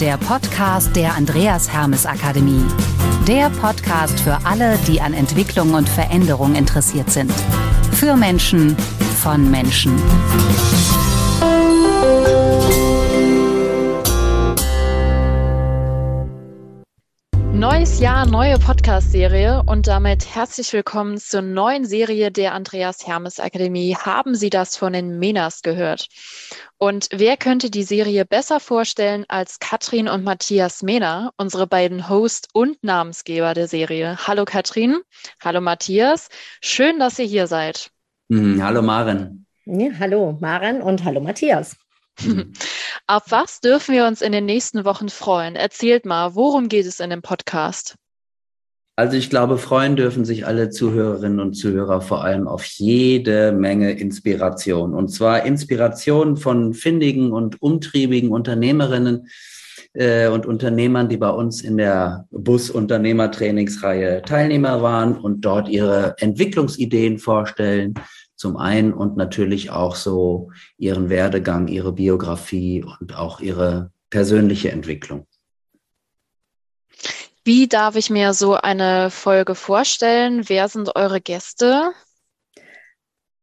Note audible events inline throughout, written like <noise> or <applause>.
der Podcast der Andreas Hermes Akademie. Der Podcast für alle, die an Entwicklung und Veränderung interessiert sind. Für Menschen, von Menschen. Neues Jahr, neue Podcast-Serie und damit herzlich willkommen zur neuen Serie der Andreas Hermes Akademie. Haben Sie das von den Menas gehört? Und wer könnte die Serie besser vorstellen als Katrin und Matthias Mehner, unsere beiden Host und Namensgeber der Serie? Hallo Katrin, hallo Matthias, schön, dass ihr hier seid. Mhm, hallo Maren. Ja, hallo Maren und hallo Matthias. <laughs> Auf was dürfen wir uns in den nächsten Wochen freuen? Erzählt mal, worum geht es in dem Podcast? Also ich glaube, freuen dürfen sich alle Zuhörerinnen und Zuhörer vor allem auf jede Menge Inspiration. Und zwar Inspiration von findigen und umtriebigen Unternehmerinnen äh, und Unternehmern, die bei uns in der Bus-Unternehmertrainingsreihe Teilnehmer waren und dort ihre Entwicklungsideen vorstellen. Zum einen und natürlich auch so ihren Werdegang, ihre Biografie und auch ihre persönliche Entwicklung. Wie darf ich mir so eine Folge vorstellen? Wer sind eure Gäste?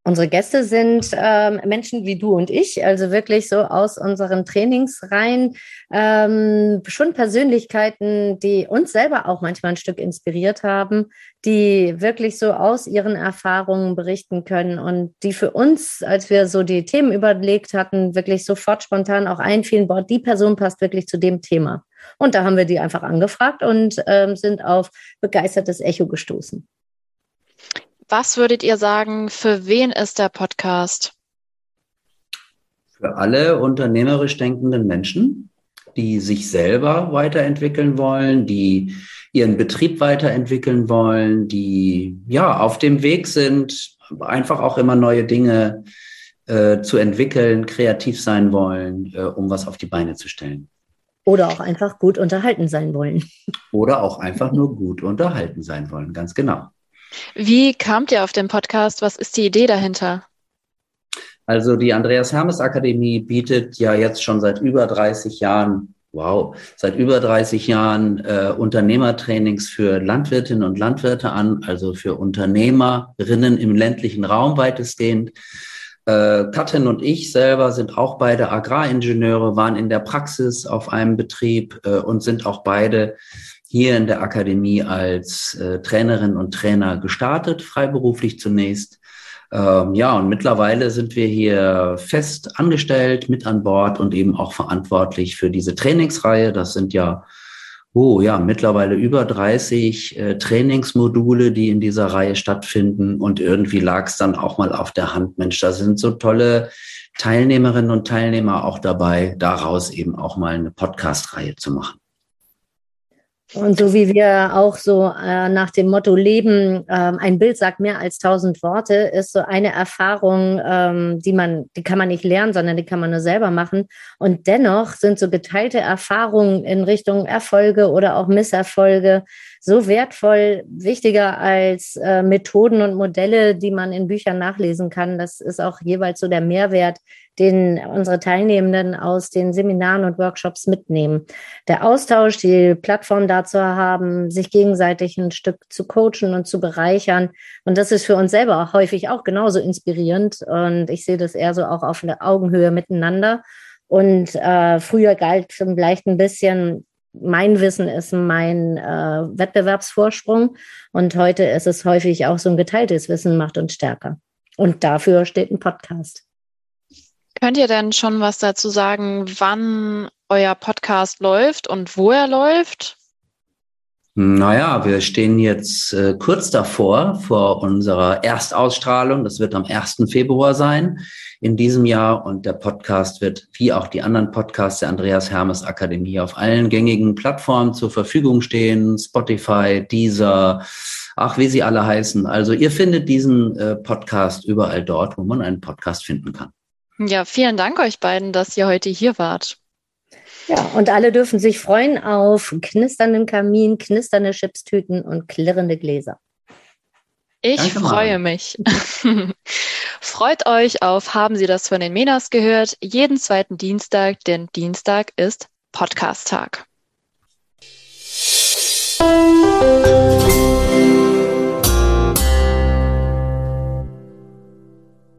Unsere Gäste sind ähm, Menschen wie du und ich, also wirklich so aus unseren Trainingsreihen, ähm, schon Persönlichkeiten, die uns selber auch manchmal ein Stück inspiriert haben, die wirklich so aus ihren Erfahrungen berichten können und die für uns, als wir so die Themen überlegt hatten, wirklich sofort spontan auch einfielen, boah, die Person passt wirklich zu dem Thema. Und da haben wir die einfach angefragt und ähm, sind auf begeistertes Echo gestoßen. Was würdet ihr sagen, für wen ist der Podcast? Für alle unternehmerisch denkenden Menschen, die sich selber weiterentwickeln wollen, die ihren Betrieb weiterentwickeln wollen, die ja auf dem Weg sind, einfach auch immer neue Dinge äh, zu entwickeln, kreativ sein wollen, äh, um was auf die Beine zu stellen. Oder auch einfach gut unterhalten sein wollen. Oder auch einfach nur gut unterhalten sein wollen, ganz genau. Wie kamt ihr auf den Podcast? Was ist die Idee dahinter? Also die Andreas Hermes Akademie bietet ja jetzt schon seit über 30 Jahren, wow, seit über 30 Jahren äh, Unternehmertrainings für Landwirtinnen und Landwirte an, also für Unternehmerinnen im ländlichen Raum weitestgehend. Äh, Katrin und ich selber sind auch beide Agraringenieure, waren in der Praxis auf einem Betrieb äh, und sind auch beide hier in der Akademie als äh, Trainerin und Trainer gestartet, freiberuflich zunächst. Ähm, ja, und mittlerweile sind wir hier fest angestellt, mit an Bord und eben auch verantwortlich für diese Trainingsreihe. Das sind ja oh ja, mittlerweile über 30 äh, Trainingsmodule, die in dieser Reihe stattfinden. Und irgendwie lag es dann auch mal auf der Hand, Mensch, da sind so tolle Teilnehmerinnen und Teilnehmer auch dabei, daraus eben auch mal eine Podcast-Reihe zu machen. Und so wie wir auch so äh, nach dem Motto leben, ähm, ein Bild sagt mehr als tausend Worte, ist so eine Erfahrung, ähm, die man, die kann man nicht lernen, sondern die kann man nur selber machen. Und dennoch sind so geteilte Erfahrungen in Richtung Erfolge oder auch Misserfolge so wertvoll, wichtiger als äh, Methoden und Modelle, die man in Büchern nachlesen kann. Das ist auch jeweils so der Mehrwert, den unsere Teilnehmenden aus den Seminaren und Workshops mitnehmen. Der Austausch, die Plattform dazu haben, sich gegenseitig ein Stück zu coachen und zu bereichern. Und das ist für uns selber häufig auch genauso inspirierend. Und ich sehe das eher so auch auf der Augenhöhe miteinander. Und äh, früher galt vielleicht ein bisschen, mein Wissen ist mein äh, Wettbewerbsvorsprung. Und heute ist es häufig auch so ein geteiltes Wissen macht uns stärker. Und dafür steht ein Podcast. Könnt ihr denn schon was dazu sagen, wann euer Podcast läuft und wo er läuft? Naja, wir stehen jetzt äh, kurz davor, vor unserer Erstausstrahlung. Das wird am 1. Februar sein in diesem Jahr. Und der Podcast wird, wie auch die anderen Podcasts der Andreas Hermes Akademie, auf allen gängigen Plattformen zur Verfügung stehen. Spotify, Deezer, ach, wie sie alle heißen. Also ihr findet diesen äh, Podcast überall dort, wo man einen Podcast finden kann. Ja, vielen Dank euch beiden, dass ihr heute hier wart. Ja, und alle dürfen sich freuen auf knisternden Kamin, knisternde Chipstüten und klirrende Gläser. Ich Danke freue mal. mich. <laughs> Freut euch auf Haben Sie das von den Menas gehört? Jeden zweiten Dienstag, denn Dienstag ist Podcast-Tag.